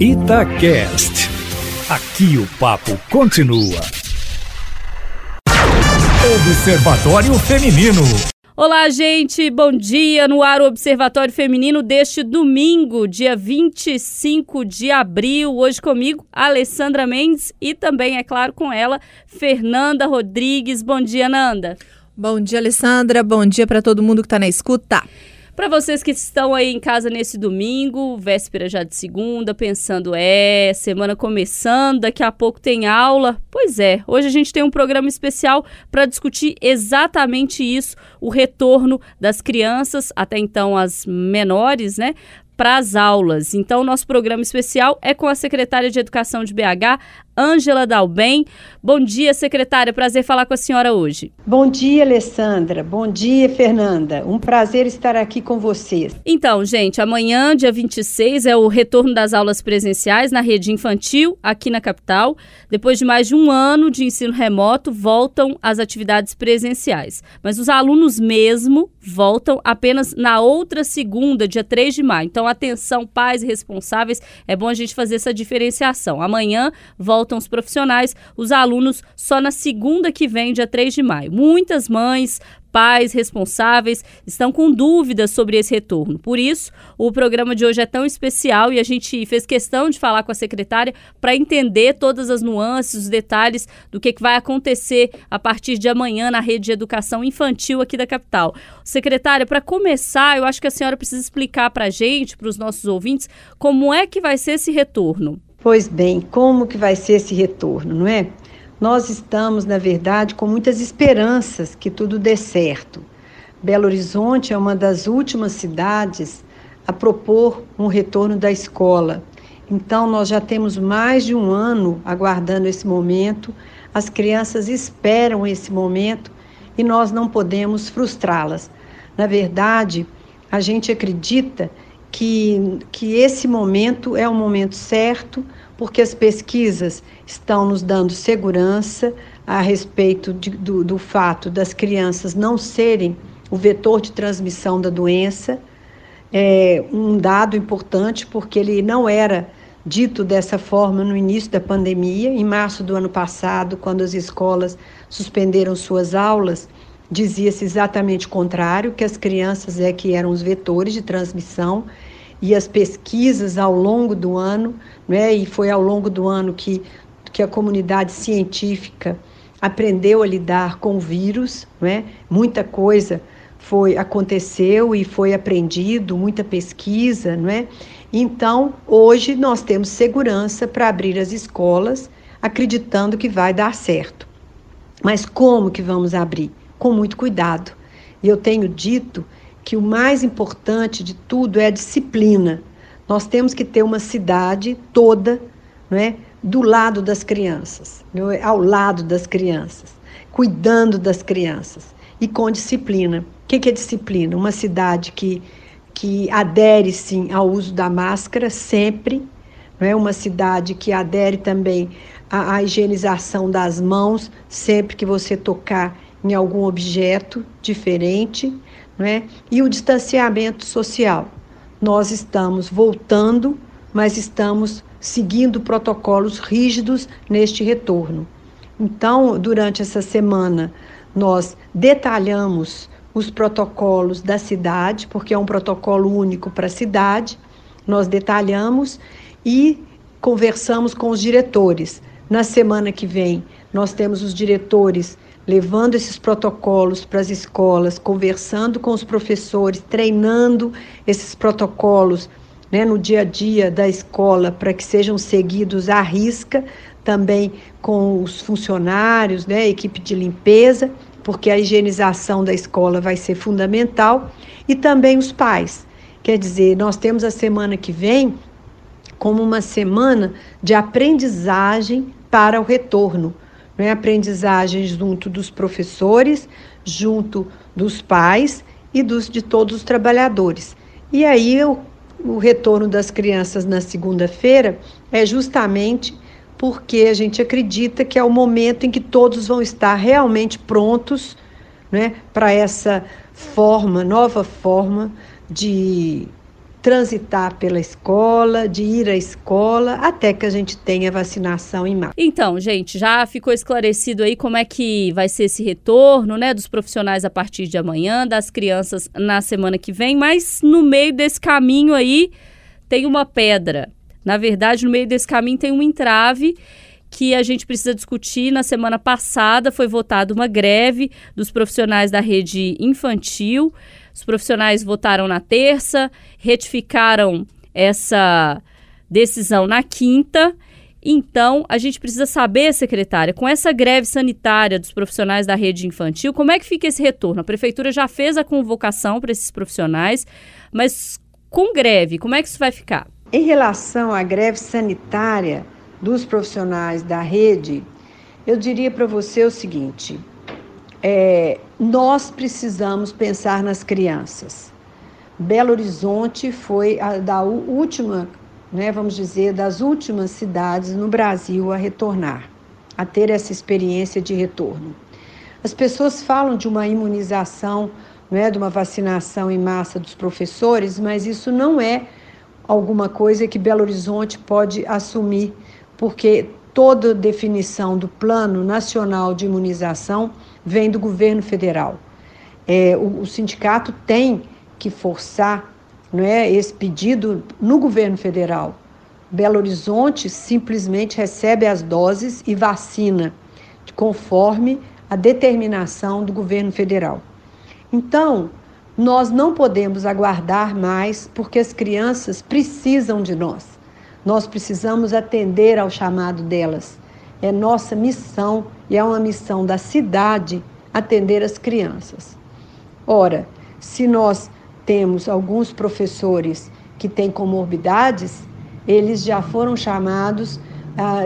Itacast. Aqui o papo continua. Observatório Feminino. Olá, gente, bom dia no ar o Observatório Feminino deste domingo, dia 25 de abril. Hoje comigo, Alessandra Mendes e também, é claro, com ela, Fernanda Rodrigues. Bom dia, Nanda. Bom dia, Alessandra. Bom dia para todo mundo que está na escuta. Para vocês que estão aí em casa nesse domingo, véspera já de segunda, pensando, é, semana começando, daqui a pouco tem aula. Pois é, hoje a gente tem um programa especial para discutir exatamente isso, o retorno das crianças, até então as menores, né, para as aulas. Então, nosso programa especial é com a secretária de Educação de BH, Ângela Dalben. Bom dia, secretária. Prazer falar com a senhora hoje. Bom dia, Alessandra. Bom dia, Fernanda. Um prazer estar aqui com vocês. Então, gente, amanhã, dia 26, é o retorno das aulas presenciais na rede infantil aqui na capital. Depois de mais de um ano de ensino remoto, voltam as atividades presenciais. Mas os alunos mesmo voltam apenas na outra segunda, dia 3 de maio. Então, atenção, pais e responsáveis, é bom a gente fazer essa diferenciação. Amanhã volta voltam os profissionais, os alunos só na segunda que vem, dia 3 de maio. Muitas mães, pais responsáveis estão com dúvidas sobre esse retorno. Por isso, o programa de hoje é tão especial e a gente fez questão de falar com a secretária para entender todas as nuances, os detalhes do que, que vai acontecer a partir de amanhã na rede de educação infantil aqui da capital. Secretária, para começar, eu acho que a senhora precisa explicar para a gente, para os nossos ouvintes, como é que vai ser esse retorno. Pois bem, como que vai ser esse retorno, não é? Nós estamos, na verdade, com muitas esperanças que tudo dê certo. Belo Horizonte é uma das últimas cidades a propor um retorno da escola. Então, nós já temos mais de um ano aguardando esse momento, as crianças esperam esse momento e nós não podemos frustrá-las. Na verdade, a gente acredita que, que esse momento é o momento certo, porque as pesquisas estão nos dando segurança a respeito de, do, do fato das crianças não serem o vetor de transmissão da doença. É um dado importante, porque ele não era dito dessa forma no início da pandemia. Em março do ano passado, quando as escolas suspenderam suas aulas, dizia-se exatamente o contrário, que as crianças é que eram os vetores de transmissão e as pesquisas ao longo do ano, né, e foi ao longo do ano que, que a comunidade científica aprendeu a lidar com o vírus, né? muita coisa foi aconteceu e foi aprendido, muita pesquisa, não é? Então, hoje nós temos segurança para abrir as escolas, acreditando que vai dar certo. Mas como que vamos abrir? com muito cuidado. E eu tenho dito que o mais importante de tudo é a disciplina. Nós temos que ter uma cidade toda, não é, do lado das crianças, é? ao lado das crianças, cuidando das crianças e com disciplina. O que é disciplina? Uma cidade que que adere sim ao uso da máscara sempre, não é uma cidade que adere também à, à higienização das mãos sempre que você tocar em algum objeto diferente, não é? E o distanciamento social. Nós estamos voltando, mas estamos seguindo protocolos rígidos neste retorno. Então, durante essa semana, nós detalhamos os protocolos da cidade, porque é um protocolo único para a cidade. Nós detalhamos e conversamos com os diretores. Na semana que vem, nós temos os diretores levando esses protocolos para as escolas, conversando com os professores, treinando esses protocolos né, no dia a dia da escola para que sejam seguidos à risca, também com os funcionários, né, equipe de limpeza, porque a higienização da escola vai ser fundamental, e também os pais. Quer dizer, nós temos a semana que vem como uma semana de aprendizagem para o retorno né, aprendizagem junto dos professores, junto dos pais e dos, de todos os trabalhadores. E aí o, o retorno das crianças na segunda-feira é justamente porque a gente acredita que é o momento em que todos vão estar realmente prontos né, para essa forma, nova forma de, transitar pela escola, de ir à escola, até que a gente tenha vacinação em massa. Então, gente, já ficou esclarecido aí como é que vai ser esse retorno, né, dos profissionais a partir de amanhã, das crianças na semana que vem, mas no meio desse caminho aí tem uma pedra. Na verdade, no meio desse caminho tem um entrave que a gente precisa discutir. Na semana passada foi votada uma greve dos profissionais da rede infantil. Os profissionais votaram na terça, retificaram essa decisão na quinta. Então, a gente precisa saber, secretária, com essa greve sanitária dos profissionais da rede infantil, como é que fica esse retorno? A prefeitura já fez a convocação para esses profissionais, mas com greve, como é que isso vai ficar? Em relação à greve sanitária dos profissionais da rede, eu diria para você o seguinte: é, nós precisamos pensar nas crianças. Belo Horizonte foi a da última, né, vamos dizer, das últimas cidades no Brasil a retornar, a ter essa experiência de retorno. As pessoas falam de uma imunização, né, de uma vacinação em massa dos professores, mas isso não é alguma coisa que Belo Horizonte pode assumir, porque toda definição do Plano Nacional de Imunização vem do governo federal. É, o, o, sindicato tem que forçar não é, esse pedido no governo federal. Belo Horizonte simplesmente recebe as doses e vacina conforme a determinação do governo federal. Então, nós não podemos aguardar mais porque as crianças precisam de nós. Nós precisamos atender ao chamado delas. É nossa missão e é uma missão da cidade atender as crianças. Ora, se nós temos alguns professores que têm comorbidades, eles já foram chamados ah,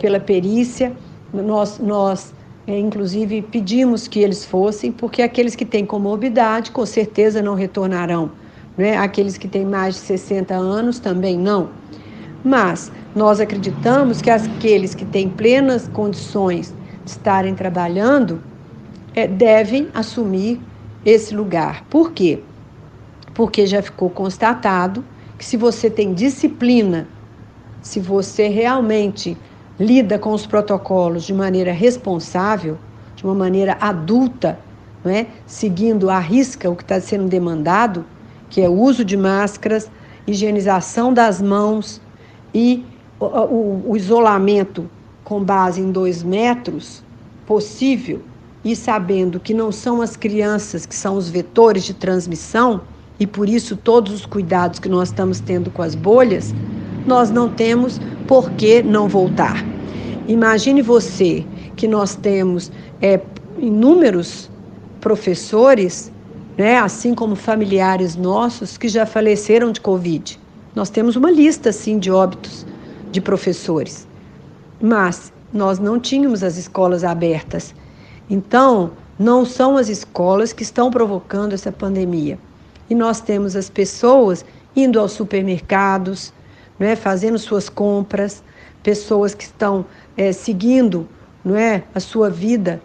pela perícia, nós, nós é, inclusive pedimos que eles fossem, porque aqueles que têm comorbidade com certeza não retornarão, né? aqueles que têm mais de 60 anos também não. Mas nós acreditamos que aqueles que têm plenas condições estarem trabalhando é, devem assumir esse lugar. Por quê? Porque já ficou constatado que se você tem disciplina, se você realmente lida com os protocolos de maneira responsável, de uma maneira adulta, não é? seguindo à risca o que está sendo demandado, que é o uso de máscaras, higienização das mãos e o, o, o isolamento com base em dois metros possível e sabendo que não são as crianças que são os vetores de transmissão e por isso todos os cuidados que nós estamos tendo com as bolhas, nós não temos por que não voltar. Imagine você que nós temos é, inúmeros professores, né, assim como familiares nossos, que já faleceram de Covid. Nós temos uma lista, assim, de óbitos de professores. Mas nós não tínhamos as escolas abertas. Então, não são as escolas que estão provocando essa pandemia. E nós temos as pessoas indo aos supermercados, né, fazendo suas compras, pessoas que estão é, seguindo não é, a sua vida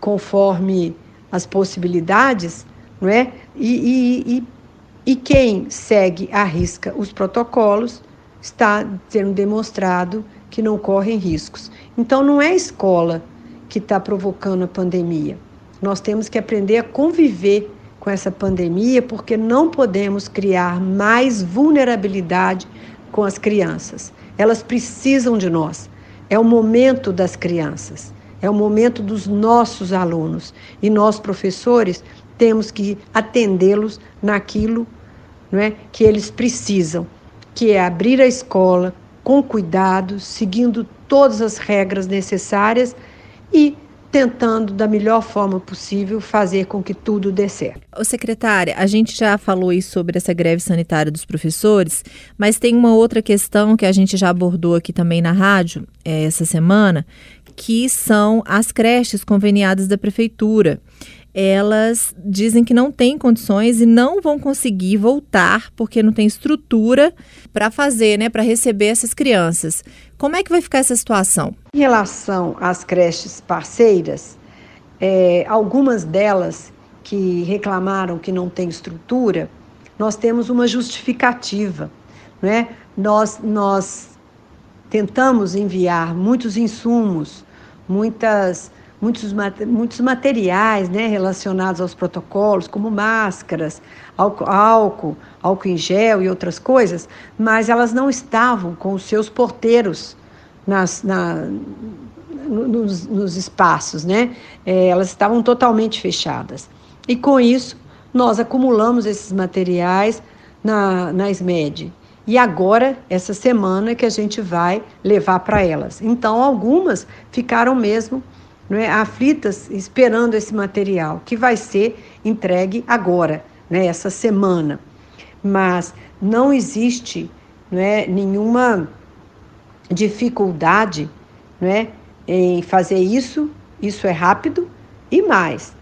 conforme as possibilidades, não é? E, e, e, e quem segue à risca os protocolos está sendo demonstrado que não correm riscos. Então, não é a escola que está provocando a pandemia. Nós temos que aprender a conviver com essa pandemia, porque não podemos criar mais vulnerabilidade com as crianças. Elas precisam de nós. É o momento das crianças, é o momento dos nossos alunos. E nós, professores, temos que atendê-los naquilo não é, que eles precisam, que é abrir a escola com cuidado, seguindo todas as regras necessárias e tentando da melhor forma possível fazer com que tudo dê certo. Secretária, a gente já falou aí sobre essa greve sanitária dos professores, mas tem uma outra questão que a gente já abordou aqui também na rádio é, essa semana, que são as creches conveniadas da prefeitura elas dizem que não têm condições e não vão conseguir voltar porque não tem estrutura para fazer, né, para receber essas crianças. Como é que vai ficar essa situação? Em relação às creches parceiras, é, algumas delas que reclamaram que não tem estrutura, nós temos uma justificativa, né? Nós, nós tentamos enviar muitos insumos, muitas, muitos, muitos materiais né, relacionados aos protocolos, como máscaras, álcool, álcool, álcool em gel e outras coisas, mas elas não estavam com os seus porteiros nas, na, nos, nos, espaços, né? É, elas estavam totalmente fechadas. E com isso, nós acumulamos esses materiais na, na SMED. E agora, essa semana, que a gente vai levar para elas. Então, algumas ficaram mesmo é, aflitas esperando esse material, que vai ser entregue agora, né, essa semana. Mas não existe não é, nenhuma dificuldade não é, em fazer isso, isso é rápido e mais.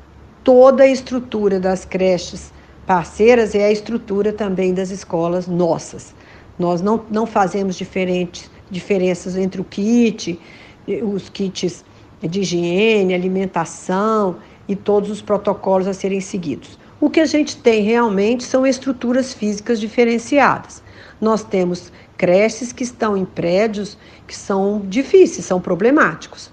Toda a estrutura das creches parceiras é a estrutura também das escolas nossas. Nós não, não fazemos diferentes, diferenças entre o kit, os kits de higiene, alimentação e todos os protocolos a serem seguidos. O que a gente tem realmente são estruturas físicas diferenciadas. Nós temos creches que estão em prédios que são difíceis, são problemáticos.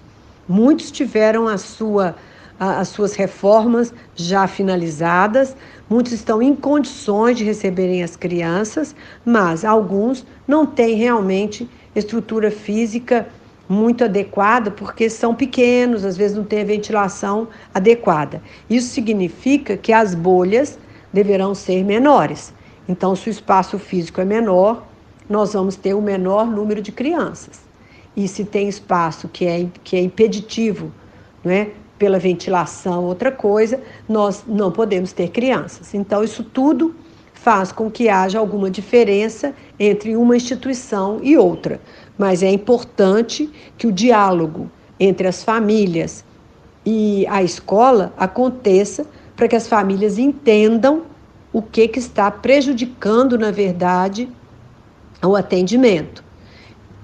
Muitos tiveram a sua, a, as suas reformas já finalizadas, muitos estão em condições de receberem as crianças, mas alguns não têm realmente estrutura física muito adequada, porque são pequenos, às vezes não tem a ventilação adequada. Isso significa que as bolhas deverão ser menores. Então, se o espaço físico é menor, nós vamos ter o menor número de crianças. E se tem espaço que é, que é impeditivo, não é? pela ventilação, outra coisa, nós não podemos ter crianças. Então, isso tudo faz com que haja alguma diferença entre uma instituição e outra. Mas é importante que o diálogo entre as famílias e a escola aconteça para que as famílias entendam o que, que está prejudicando, na verdade, o atendimento.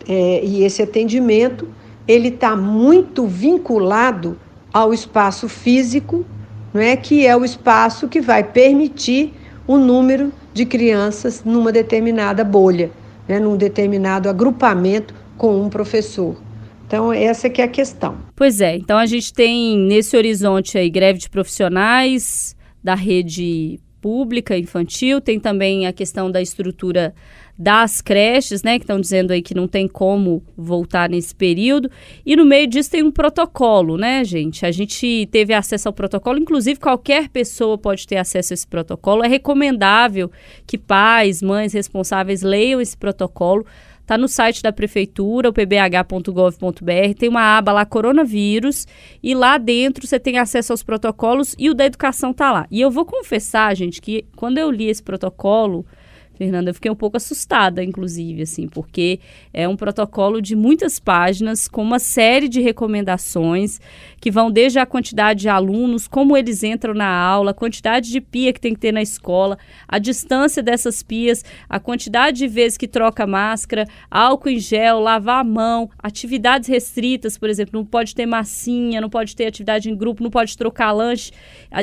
É, e esse atendimento ele está muito vinculado ao espaço físico, não é que é o espaço que vai permitir o número de crianças numa determinada bolha, né, num determinado agrupamento com um professor. Então, essa que é a questão. Pois é, então a gente tem nesse horizonte aí greve de profissionais da rede pública infantil, tem também a questão da estrutura das creches, né, que estão dizendo aí que não tem como voltar nesse período. E no meio disso tem um protocolo, né, gente? A gente teve acesso ao protocolo, inclusive qualquer pessoa pode ter acesso a esse protocolo. É recomendável que pais, mães responsáveis leiam esse protocolo. Está no site da prefeitura, o pbh.gov.br, tem uma aba lá coronavírus e lá dentro você tem acesso aos protocolos e o da educação tá lá. E eu vou confessar, gente, que quando eu li esse protocolo, Fernanda, eu fiquei um pouco assustada, inclusive, assim, porque é um protocolo de muitas páginas, com uma série de recomendações que vão desde a quantidade de alunos, como eles entram na aula, a quantidade de pia que tem que ter na escola, a distância dessas pias, a quantidade de vezes que troca máscara, álcool em gel, lavar a mão, atividades restritas, por exemplo, não pode ter massinha, não pode ter atividade em grupo, não pode trocar lanche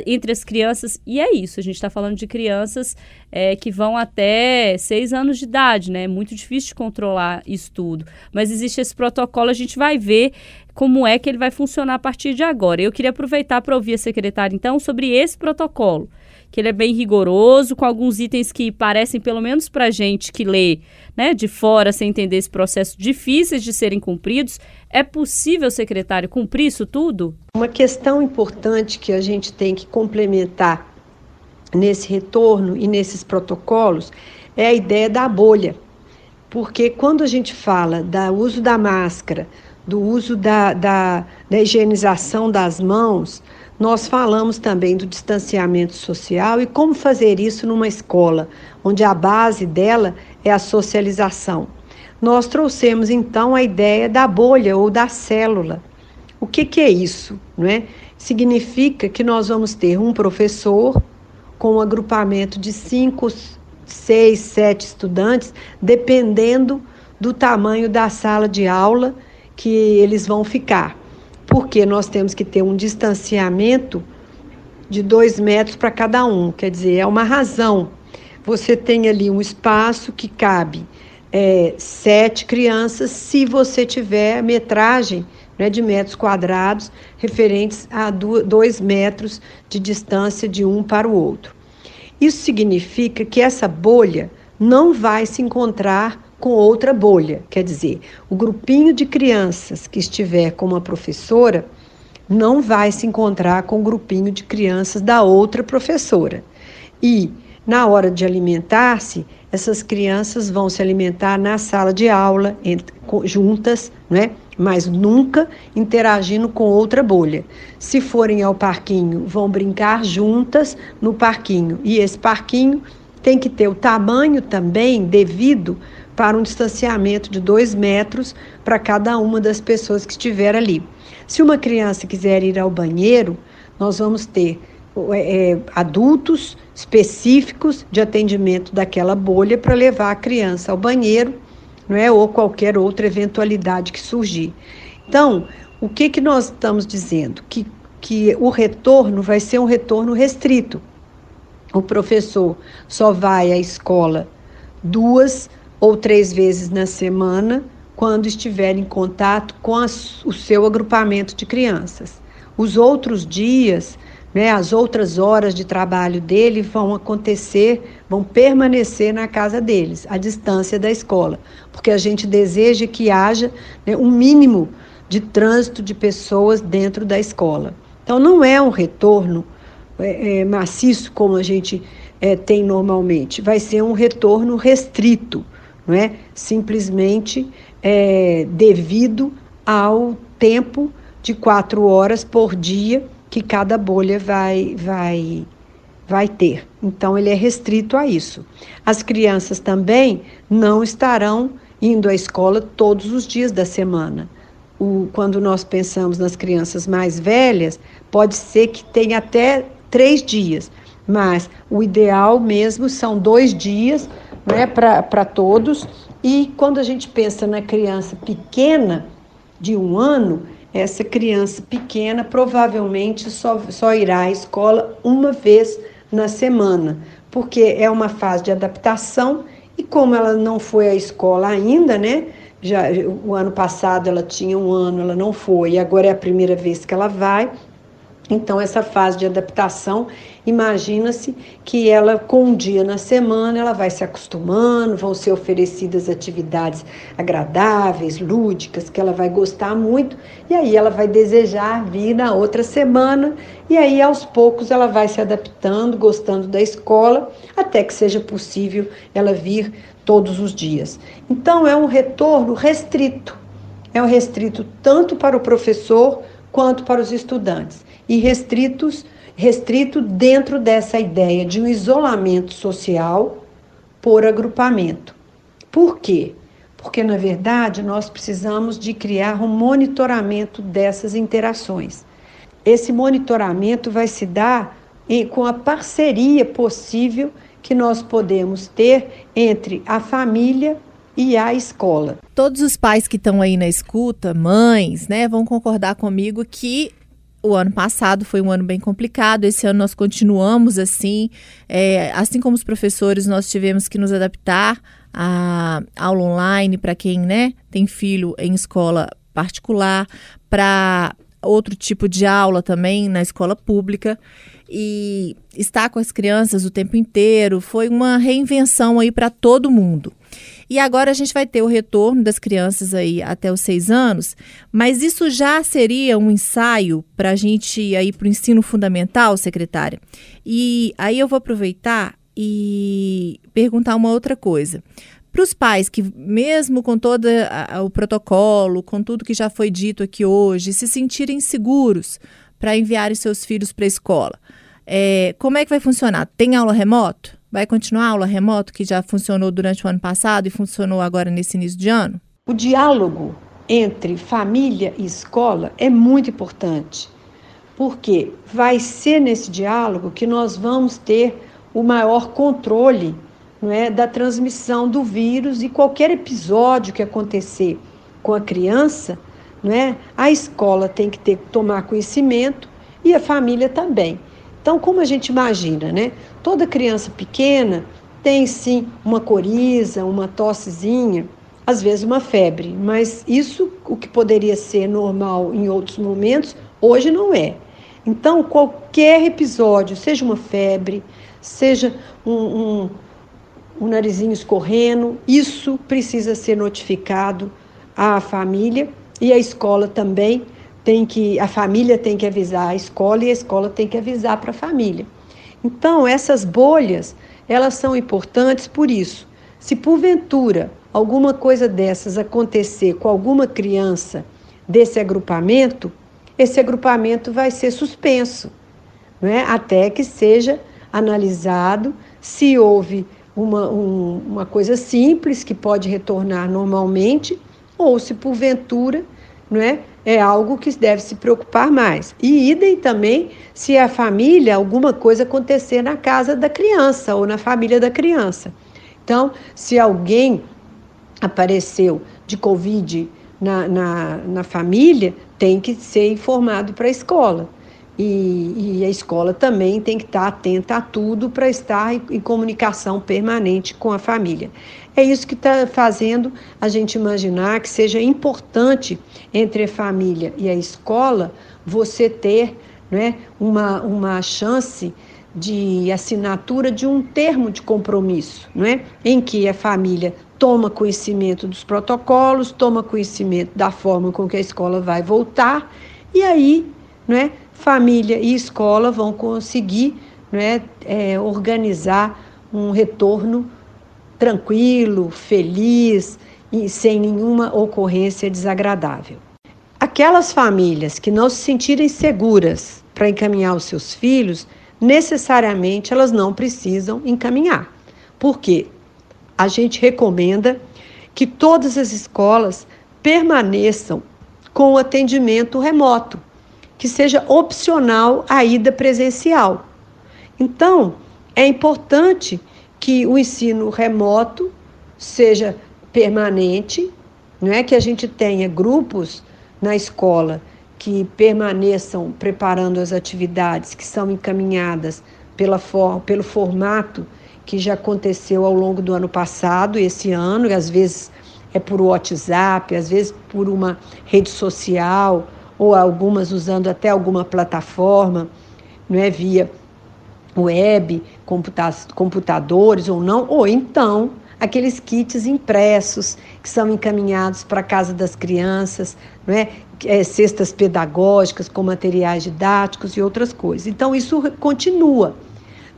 entre as crianças. E é isso, a gente está falando de crianças é, que vão até seis anos de idade, né? É muito difícil de controlar isso tudo. Mas existe esse protocolo, a gente vai ver como é que ele vai funcionar a partir de agora. Eu queria aproveitar para ouvir a secretária, então, sobre esse protocolo, que ele é bem rigoroso, com alguns itens que parecem, pelo menos para gente que lê né, de fora, sem entender esse processo, difíceis de serem cumpridos. É possível, secretário, cumprir isso tudo? Uma questão importante que a gente tem que complementar nesse retorno e nesses protocolos é a ideia da bolha. Porque quando a gente fala do uso da máscara, do uso da, da, da higienização das mãos, nós falamos também do distanciamento social e como fazer isso numa escola, onde a base dela é a socialização. Nós trouxemos então a ideia da bolha ou da célula. O que, que é isso? Não é? Significa que nós vamos ter um professor com um agrupamento de cinco, seis, sete estudantes, dependendo do tamanho da sala de aula que eles vão ficar. Porque nós temos que ter um distanciamento de dois metros para cada um, quer dizer, é uma razão. você tem ali um espaço que cabe é, sete crianças, se você tiver metragem né, de metros quadrados referentes a dois metros de distância de um para o outro. Isso significa que essa bolha não vai se encontrar com outra bolha. Quer dizer, o grupinho de crianças que estiver com uma professora não vai se encontrar com o grupinho de crianças da outra professora. E na hora de alimentar-se, essas crianças vão se alimentar na sala de aula, juntas, né? Mas nunca interagindo com outra bolha. Se forem ao parquinho, vão brincar juntas no parquinho. E esse parquinho tem que ter o tamanho também devido para um distanciamento de dois metros para cada uma das pessoas que estiver ali. Se uma criança quiser ir ao banheiro, nós vamos ter é, é, adultos específicos de atendimento daquela bolha para levar a criança ao banheiro, não é? Ou qualquer outra eventualidade que surgir. Então, o que, que nós estamos dizendo? Que, que o retorno vai ser um retorno restrito. O professor só vai à escola duas ou três vezes na semana quando estiver em contato com o seu agrupamento de crianças. Os outros dias né, as outras horas de trabalho dele vão acontecer, vão permanecer na casa deles, à distância da escola, porque a gente deseja que haja né, um mínimo de trânsito de pessoas dentro da escola. Então, não é um retorno é, é, maciço como a gente é, tem normalmente, vai ser um retorno restrito, não é? simplesmente é, devido ao tempo de quatro horas por dia que cada bolha vai, vai, vai ter. Então, ele é restrito a isso. As crianças também não estarão indo à escola todos os dias da semana. O, quando nós pensamos nas crianças mais velhas, pode ser que tenha até três dias, mas o ideal mesmo são dois dias né, para todos. E quando a gente pensa na criança pequena, de um ano, essa criança pequena provavelmente só, só irá à escola uma vez na semana, porque é uma fase de adaptação e como ela não foi à escola ainda, né? Já o ano passado ela tinha um ano, ela não foi, e agora é a primeira vez que ela vai. Então, essa fase de adaptação, imagina-se que ela, com um dia na semana, ela vai se acostumando, vão ser oferecidas atividades agradáveis, lúdicas, que ela vai gostar muito, e aí ela vai desejar vir na outra semana, e aí aos poucos ela vai se adaptando, gostando da escola, até que seja possível ela vir todos os dias. Então, é um retorno restrito. É um restrito tanto para o professor quanto para os estudantes e restritos, restrito dentro dessa ideia de um isolamento social por agrupamento. Por quê? Porque, na verdade, nós precisamos de criar um monitoramento dessas interações. Esse monitoramento vai se dar em, com a parceria possível que nós podemos ter entre a família e a escola. Todos os pais que estão aí na escuta, mães, né, vão concordar comigo que o ano passado foi um ano bem complicado, esse ano nós continuamos assim. É, assim como os professores, nós tivemos que nos adaptar à aula online para quem né, tem filho em escola particular, para outro tipo de aula também na escola pública. E estar com as crianças o tempo inteiro foi uma reinvenção aí para todo mundo. E agora a gente vai ter o retorno das crianças aí até os seis anos, mas isso já seria um ensaio para a gente ir aí para o ensino fundamental, secretária? E aí eu vou aproveitar e perguntar uma outra coisa. Para os pais que, mesmo com todo o protocolo, com tudo que já foi dito aqui hoje, se sentirem seguros para enviarem seus filhos para a escola, é, como é que vai funcionar? Tem aula remoto? Vai continuar a aula remoto que já funcionou durante o ano passado e funcionou agora nesse início de ano? O diálogo entre família e escola é muito importante, porque vai ser nesse diálogo que nós vamos ter o maior controle não é, da transmissão do vírus e qualquer episódio que acontecer com a criança, não é, a escola tem que ter tomar conhecimento e a família também. Então, como a gente imagina, né? Toda criança pequena tem sim uma coriza, uma tossezinha, às vezes uma febre, mas isso, o que poderia ser normal em outros momentos, hoje não é. Então, qualquer episódio, seja uma febre, seja um, um, um narizinho escorrendo, isso precisa ser notificado à família e a escola também tem que, a família tem que avisar a escola e a escola tem que avisar para a família. Então, essas bolhas, elas são importantes por isso. Se porventura alguma coisa dessas acontecer com alguma criança desse agrupamento, esse agrupamento vai ser suspenso, não é? até que seja analisado se houve uma, um, uma coisa simples que pode retornar normalmente ou se porventura não é, é algo que deve se preocupar mais. E idem também se a família, alguma coisa acontecer na casa da criança ou na família da criança. Então, se alguém apareceu de Covid na, na, na família, tem que ser informado para a escola. E, e, a escola também tem que estar atenta a tudo para estar em, em, comunicação permanente com a família. É isso que está fazendo a gente imaginar que seja importante entre a família e a escola você ter né, uma, uma chance de assinatura de um termo de compromisso, não é? em que a família toma conhecimento dos protocolos, toma conhecimento da forma com que a escola vai voltar, e aí não é? Família e escola vão conseguir não é? organizar um retorno tranquilo, feliz e sem nenhuma ocorrência desagradável. Aquelas famílias que não se sentirem seguras para encaminhar os seus filhos, necessariamente elas não precisam encaminhar. Por quê? A gente recomenda que todas as escolas permaneçam com o atendimento remoto, que seja opcional a ida presencial. Então, é importante que o ensino remoto seja permanente, não é que a gente tenha grupos na escola que permaneçam preparando as atividades que são encaminhadas pela for, pelo formato que já aconteceu ao longo do ano passado, esse ano, e às vezes é por WhatsApp, às vezes por uma rede social, ou algumas usando até alguma plataforma, não é via web, computa computadores ou não, ou então aqueles kits impressos que são encaminhados para a casa das crianças, não é? é? cestas pedagógicas com materiais didáticos e outras coisas. Então isso continua,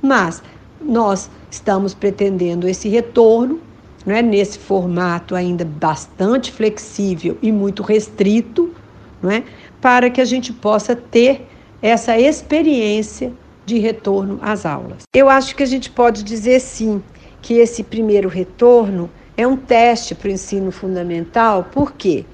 mas nós estamos pretendendo esse retorno, não é? nesse formato ainda bastante flexível e muito restrito, não é? Para que a gente possa ter essa experiência de retorno às aulas. Eu acho que a gente pode dizer sim que esse primeiro retorno é um teste para o ensino fundamental, por quê?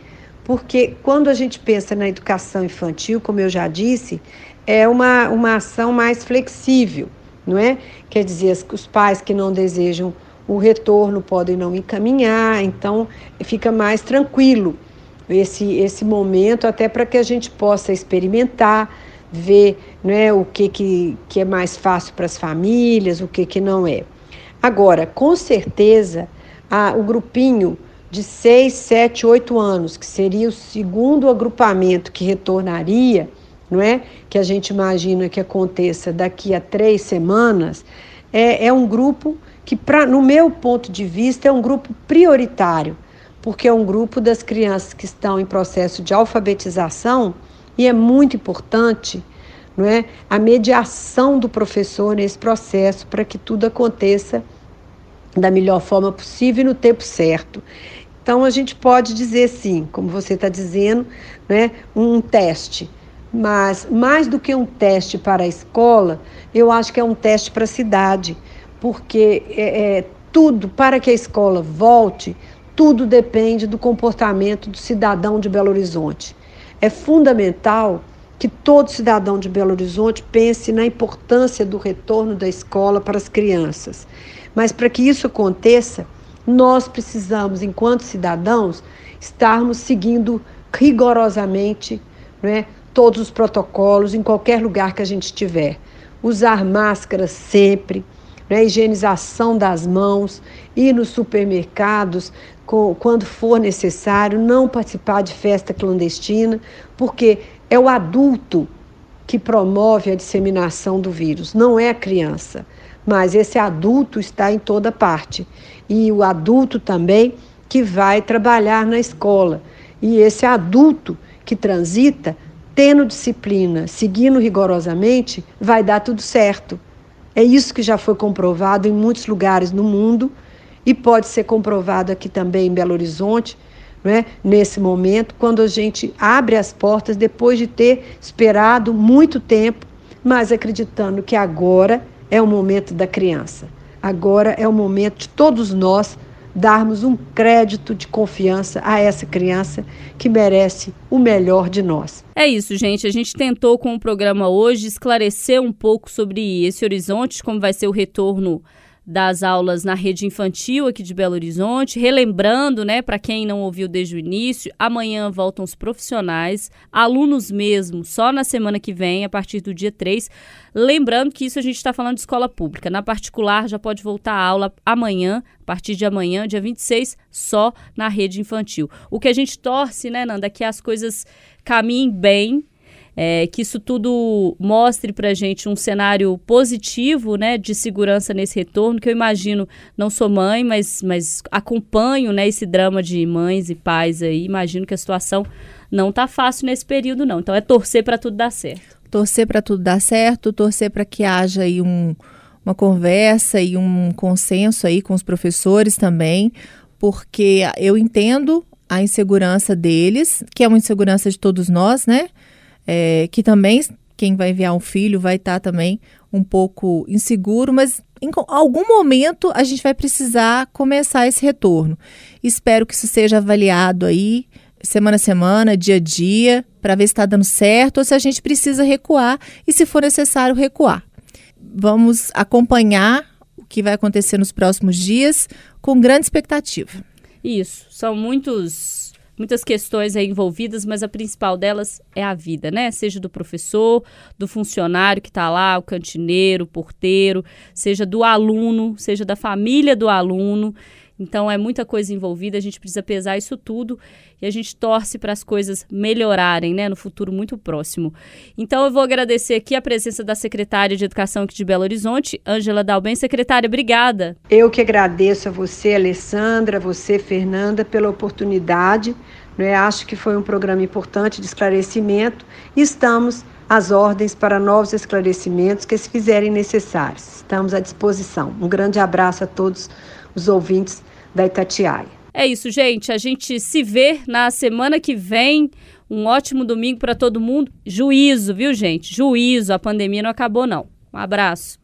Porque quando a gente pensa na educação infantil, como eu já disse, é uma, uma ação mais flexível, não é? Quer dizer, os pais que não desejam o retorno podem não encaminhar, então fica mais tranquilo esse, esse momento, até para que a gente possa experimentar, ver né, o que, que, que é mais fácil para as famílias, o que, que não é. Agora, com certeza, a, o grupinho de 6, 7, 8 anos, que seria o segundo agrupamento que retornaria, não é? Que a gente imagina que aconteça daqui a três semanas, é, é um grupo que, pra, no meu ponto de vista, é um grupo prioritário, porque é um grupo das crianças que estão em processo de alfabetização e é muito importante não é? A mediação do professor nesse processo para que tudo aconteça da melhor forma possível e no tempo certo. Então a gente pode dizer sim, como você está dizendo, né, um teste. Mas mais do que um teste para a escola, eu acho que é um teste para a cidade, porque é, é, tudo para que a escola volte, tudo depende do comportamento do cidadão de Belo Horizonte. É fundamental que todo cidadão de Belo Horizonte pense na importância do retorno da escola para as crianças. Mas para que isso aconteça, nós precisamos, enquanto cidadãos, estarmos seguindo rigorosamente né, todos os protocolos em qualquer lugar que a gente estiver. Usar máscara sempre, né? higienização das mãos, ir nos supermercados quando for necessário, não participar de festa clandestina, porque é o adulto que promove a disseminação do vírus, não é a criança. Mas esse adulto está em toda parte. E o adulto também que vai trabalhar na escola. E esse adulto que transita, tendo disciplina, seguindo rigorosamente, vai dar tudo certo. É isso que já foi comprovado em muitos lugares no mundo e pode ser comprovado aqui também em Belo Horizonte, é? nesse momento, quando a gente abre as portas depois de ter esperado muito tempo, mas acreditando que agora é o momento da criança. Agora é o momento de todos nós darmos um crédito de confiança a essa criança que merece o melhor de nós. É isso, gente. A gente tentou com o programa hoje esclarecer um pouco sobre esse horizonte, como vai ser o retorno das aulas na rede infantil aqui de Belo Horizonte. Relembrando, né, para quem não ouviu desde o início, amanhã voltam os profissionais, alunos mesmo, só na semana que vem, a partir do dia 3. Lembrando que isso a gente está falando de escola pública. Na particular, já pode voltar a aula amanhã, a partir de amanhã, dia 26, só na rede infantil. O que a gente torce, né, Nanda, é que as coisas caminhem bem é, que isso tudo mostre para a gente um cenário positivo né, de segurança nesse retorno, que eu imagino, não sou mãe, mas, mas acompanho né, esse drama de mães e pais aí, imagino que a situação não está fácil nesse período não, então é torcer para tudo dar certo. Torcer para tudo dar certo, torcer para que haja aí um, uma conversa e um consenso aí com os professores também, porque eu entendo a insegurança deles, que é uma insegurança de todos nós, né? É, que também quem vai enviar um filho vai estar tá também um pouco inseguro, mas em algum momento a gente vai precisar começar esse retorno. Espero que isso seja avaliado aí semana a semana, dia a dia, para ver se está dando certo ou se a gente precisa recuar e, se for necessário, recuar. Vamos acompanhar o que vai acontecer nos próximos dias com grande expectativa. Isso, são muitos muitas questões aí envolvidas, mas a principal delas é a vida, né? Seja do professor, do funcionário que está lá, o cantineiro, o porteiro, seja do aluno, seja da família do aluno. Então é muita coisa envolvida, a gente precisa pesar isso tudo e a gente torce para as coisas melhorarem, né, no futuro muito próximo. Então eu vou agradecer aqui a presença da secretária de Educação aqui de Belo Horizonte, Ângela Dalben. Secretária, obrigada. Eu que agradeço a você, Alessandra, a você, Fernanda, pela oportunidade. Né? Acho que foi um programa importante de esclarecimento e estamos às ordens para novos esclarecimentos que se fizerem necessários. Estamos à disposição. Um grande abraço a todos os ouvintes da Itatiaia. É isso, gente. A gente se vê na semana que vem. Um ótimo domingo para todo mundo. Juízo, viu, gente? Juízo. A pandemia não acabou, não. Um abraço.